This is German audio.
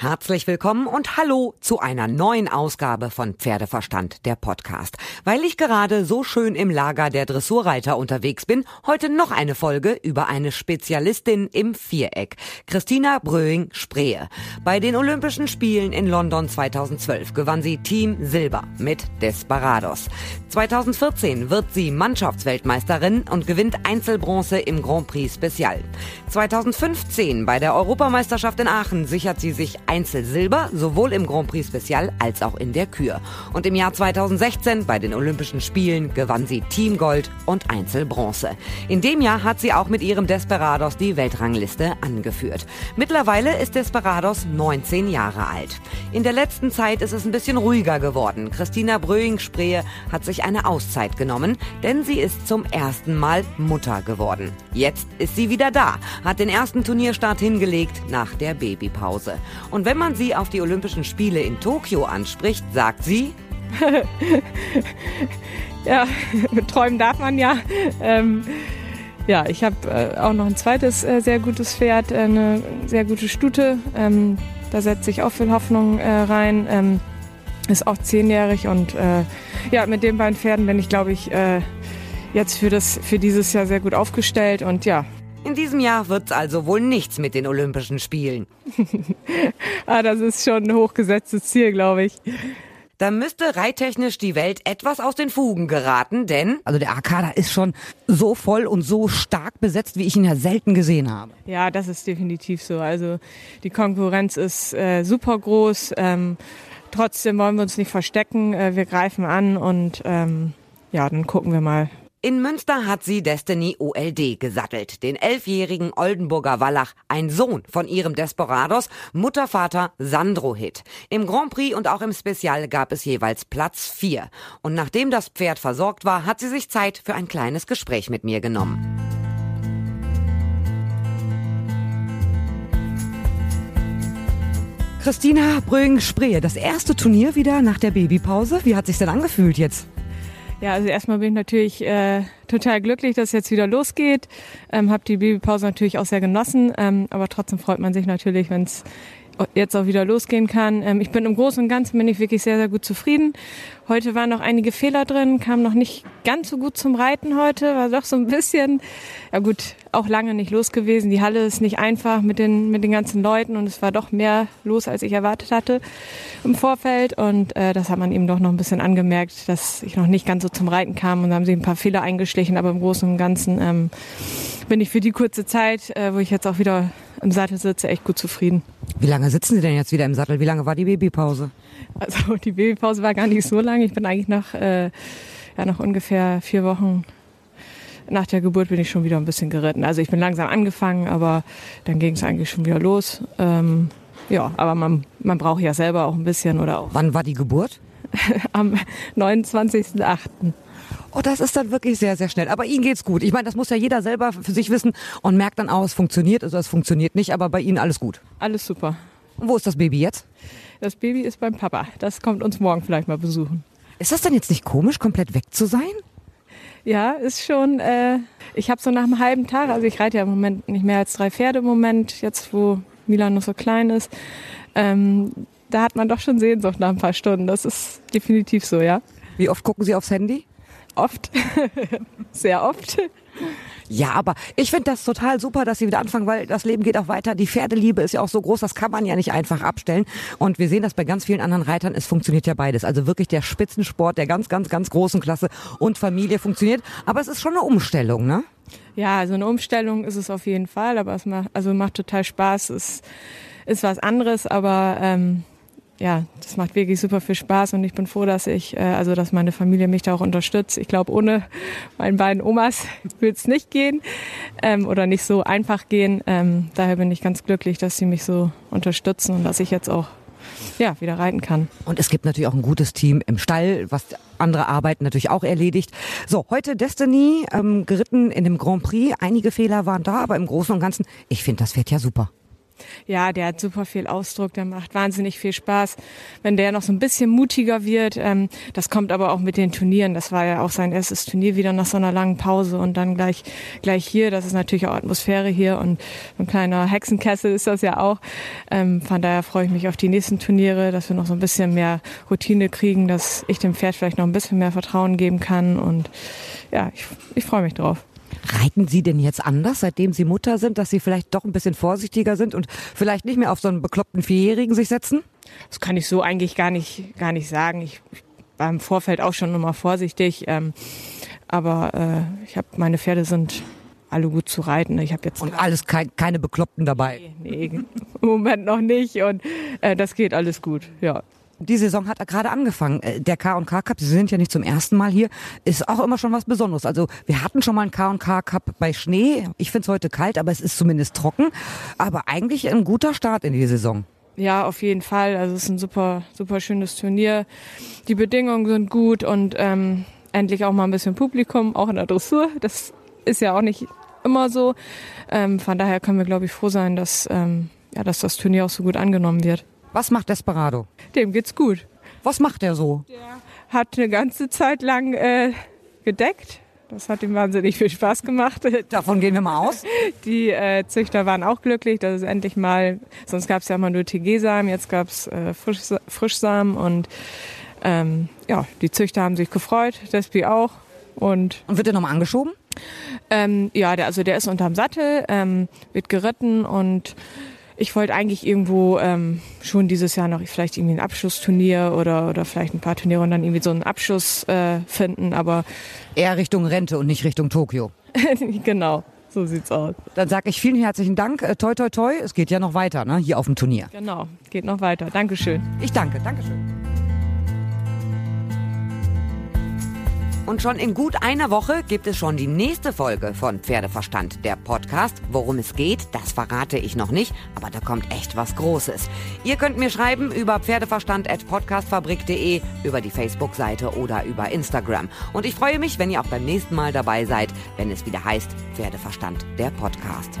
Herzlich willkommen und hallo zu einer neuen Ausgabe von Pferdeverstand, der Podcast. Weil ich gerade so schön im Lager der Dressurreiter unterwegs bin, heute noch eine Folge über eine Spezialistin im Viereck, Christina Bröing-Sprehe. Bei den Olympischen Spielen in London 2012 gewann sie Team Silber mit Desperados. 2014 wird sie Mannschaftsweltmeisterin und gewinnt Einzelbronze im Grand Prix Special. 2015 bei der Europameisterschaft in Aachen sichert sie sich Einzelsilber, sowohl im Grand Prix Special als auch in der Kür. Und im Jahr 2016 bei den Olympischen Spielen gewann sie Teamgold und Einzelbronze. In dem Jahr hat sie auch mit ihrem Desperados die Weltrangliste angeführt. Mittlerweile ist Desperados 19 Jahre alt. In der letzten Zeit ist es ein bisschen ruhiger geworden. Christina Bröing-Sprehe hat sich eine Auszeit genommen, denn sie ist zum ersten Mal Mutter geworden. Jetzt ist sie wieder da, hat den ersten Turnierstart hingelegt nach der Babypause. Und und wenn man sie auf die Olympischen Spiele in Tokio anspricht, sagt sie, ja, träumen darf man ja. Ähm, ja, ich habe äh, auch noch ein zweites äh, sehr gutes Pferd, äh, eine sehr gute Stute. Ähm, da setze ich auch viel Hoffnung äh, rein. Ähm, ist auch zehnjährig und äh, ja, mit den beiden Pferden bin ich, glaube ich, äh, jetzt für, das, für dieses Jahr sehr gut aufgestellt und ja, in diesem Jahr wird's also wohl nichts mit den Olympischen Spielen. ah, das ist schon ein hochgesetztes Ziel, glaube ich. Da müsste reittechnisch die Welt etwas aus den Fugen geraten, denn also der Arcada ist schon so voll und so stark besetzt, wie ich ihn ja selten gesehen habe. Ja, das ist definitiv so. Also die Konkurrenz ist äh, super groß. Ähm, trotzdem wollen wir uns nicht verstecken. Äh, wir greifen an und ähm, ja, dann gucken wir mal, in Münster hat sie Destiny OLD gesattelt, den elfjährigen Oldenburger Wallach, ein Sohn von ihrem Desperados, Muttervater Sandro Hit. Im Grand Prix und auch im Spezial gab es jeweils Platz vier. Und nachdem das Pferd versorgt war, hat sie sich Zeit für ein kleines Gespräch mit mir genommen. Christina Brögen-Sprehe, das erste Turnier wieder nach der Babypause. Wie hat sich denn angefühlt jetzt? Ja, also erstmal bin ich natürlich äh, total glücklich, dass es jetzt wieder losgeht. Ähm, habe die Babypause natürlich auch sehr genossen, ähm, aber trotzdem freut man sich natürlich, wenn es jetzt auch wieder losgehen kann. Ähm, ich bin im Großen und Ganzen bin ich wirklich sehr, sehr gut zufrieden. Heute waren noch einige Fehler drin, kam noch nicht ganz so gut zum Reiten heute, war doch so ein bisschen, ja gut, auch lange nicht los gewesen. Die Halle ist nicht einfach mit den, mit den ganzen Leuten und es war doch mehr los, als ich erwartet hatte im Vorfeld. Und äh, das hat man eben doch noch ein bisschen angemerkt, dass ich noch nicht ganz so zum Reiten kam und da haben sich ein paar Fehler eingeschlichen, aber im Großen und Ganzen ähm, bin ich für die kurze Zeit, äh, wo ich jetzt auch wieder im Sattel sitze, echt gut zufrieden. Wie lange sitzen Sie denn jetzt wieder im Sattel? Wie lange war die Babypause? Also die Babypause war gar nicht so lange. Ich bin eigentlich nach, äh, ja, nach ungefähr vier Wochen nach der Geburt bin ich schon wieder ein bisschen geritten. Also ich bin langsam angefangen, aber dann ging es eigentlich schon wieder los. Ähm, ja, aber man, man braucht ja selber auch ein bisschen oder auch. Wann war die Geburt? Am 29.08. Oh, das ist dann wirklich sehr, sehr schnell. Aber Ihnen geht's gut. Ich meine, das muss ja jeder selber für sich wissen und merkt dann auch, es funktioniert, also es funktioniert nicht, aber bei Ihnen alles gut. Alles super. Und wo ist das Baby jetzt? Das Baby ist beim Papa. Das kommt uns morgen vielleicht mal besuchen. Ist das denn jetzt nicht komisch, komplett weg zu sein? Ja, ist schon. Äh, ich habe so nach einem halben Tag, also ich reite ja im Moment nicht mehr als drei Pferde im Moment, jetzt wo Milan noch so klein ist. Ähm, da hat man doch schon Sehnsucht nach ein paar Stunden. Das ist definitiv so, ja. Wie oft gucken Sie aufs Handy? Oft. Sehr oft. Ja, aber ich finde das total super, dass Sie wieder anfangen, weil das Leben geht auch weiter. Die Pferdeliebe ist ja auch so groß, das kann man ja nicht einfach abstellen. Und wir sehen das bei ganz vielen anderen Reitern, es funktioniert ja beides. Also wirklich der Spitzensport der ganz, ganz, ganz großen Klasse und Familie funktioniert. Aber es ist schon eine Umstellung, ne? Ja, also eine Umstellung ist es auf jeden Fall, aber es macht, also macht total Spaß. Es ist was anderes, aber ähm, ja, das macht wirklich super viel Spaß und ich bin froh, dass ich, äh, also dass meine Familie mich da auch unterstützt. Ich glaube, ohne meinen beiden Omas würde es nicht gehen ähm, oder nicht so einfach gehen. Ähm, daher bin ich ganz glücklich, dass sie mich so unterstützen und dass ich jetzt auch ja, wieder reiten kann. Und es gibt natürlich auch ein gutes Team im Stall, was andere Arbeiten natürlich auch erledigt. So, heute Destiny ähm, geritten in dem Grand Prix. Einige Fehler waren da, aber im Großen und Ganzen, ich finde das Pferd ja super. Ja, der hat super viel Ausdruck, der macht wahnsinnig viel Spaß. Wenn der noch so ein bisschen mutiger wird, ähm, das kommt aber auch mit den Turnieren. Das war ja auch sein erstes Turnier wieder nach so einer langen Pause und dann gleich gleich hier. Das ist natürlich auch Atmosphäre hier und ein kleiner Hexenkessel ist das ja auch. Ähm, von daher freue ich mich auf die nächsten Turniere, dass wir noch so ein bisschen mehr Routine kriegen, dass ich dem Pferd vielleicht noch ein bisschen mehr Vertrauen geben kann und ja, ich, ich freue mich drauf. Reiten Sie denn jetzt anders, seitdem Sie Mutter sind, dass Sie vielleicht doch ein bisschen vorsichtiger sind und vielleicht nicht mehr auf so einen bekloppten Vierjährigen sich setzen? Das kann ich so eigentlich gar nicht, gar nicht sagen. Ich, ich war im Vorfeld auch schon immer vorsichtig, ähm, aber äh, ich habe meine Pferde sind alle gut zu reiten. Ich habe jetzt und alles kein, keine Bekloppten dabei. Nee, nee, im Moment noch nicht und äh, das geht alles gut. Ja. Die Saison hat gerade angefangen. Äh, der K&K Cup, Sie sind ja nicht zum ersten Mal hier, ist auch immer schon was Besonderes. Also wir hatten schon mal einen K&K Cup bei Schnee. Ich finde es heute kalt, aber es ist zumindest trocken. Aber eigentlich ein guter Start in die Saison. Ja, auf jeden Fall. Also es ist ein super, super schönes Turnier. Die Bedingungen sind gut und ähm, endlich auch mal ein bisschen Publikum, auch in der Dressur. Das ist ja auch nicht immer so. Ähm, von daher können wir, glaube ich, froh sein, dass, ähm, ja, dass das Turnier auch so gut angenommen wird. Was macht Desperado? Dem geht's gut. Was macht er so? Der hat eine ganze Zeit lang äh, gedeckt. Das hat ihm wahnsinnig viel Spaß gemacht. Davon gehen wir mal aus. Die äh, Züchter waren auch glücklich, dass es endlich mal, sonst gab es ja immer nur TG-Samen, jetzt gab es äh, Frisch, Frischsamen und ähm, ja, die Züchter haben sich gefreut, Despi auch. Und, und wird er nochmal angeschoben? Ähm, ja, der, also der ist unterm Sattel, ähm, wird geritten und ich wollte eigentlich irgendwo ähm, schon dieses Jahr noch vielleicht irgendwie ein Abschlussturnier oder, oder vielleicht ein paar Turniere und dann irgendwie so einen Abschluss äh, finden, aber eher Richtung Rente und nicht Richtung Tokio. genau. So sieht's aus. Dann sage ich vielen herzlichen Dank. Äh, toi, toi, toi. Es geht ja noch weiter, ne? Hier auf dem Turnier. Genau, geht noch weiter. Dankeschön. Ich danke, Dankeschön. Und schon in gut einer Woche gibt es schon die nächste Folge von Pferdeverstand, der Podcast. Worum es geht, das verrate ich noch nicht, aber da kommt echt was Großes. Ihr könnt mir schreiben über pferdeverstand.podcastfabrik.de, über die Facebook-Seite oder über Instagram. Und ich freue mich, wenn ihr auch beim nächsten Mal dabei seid, wenn es wieder heißt Pferdeverstand, der Podcast.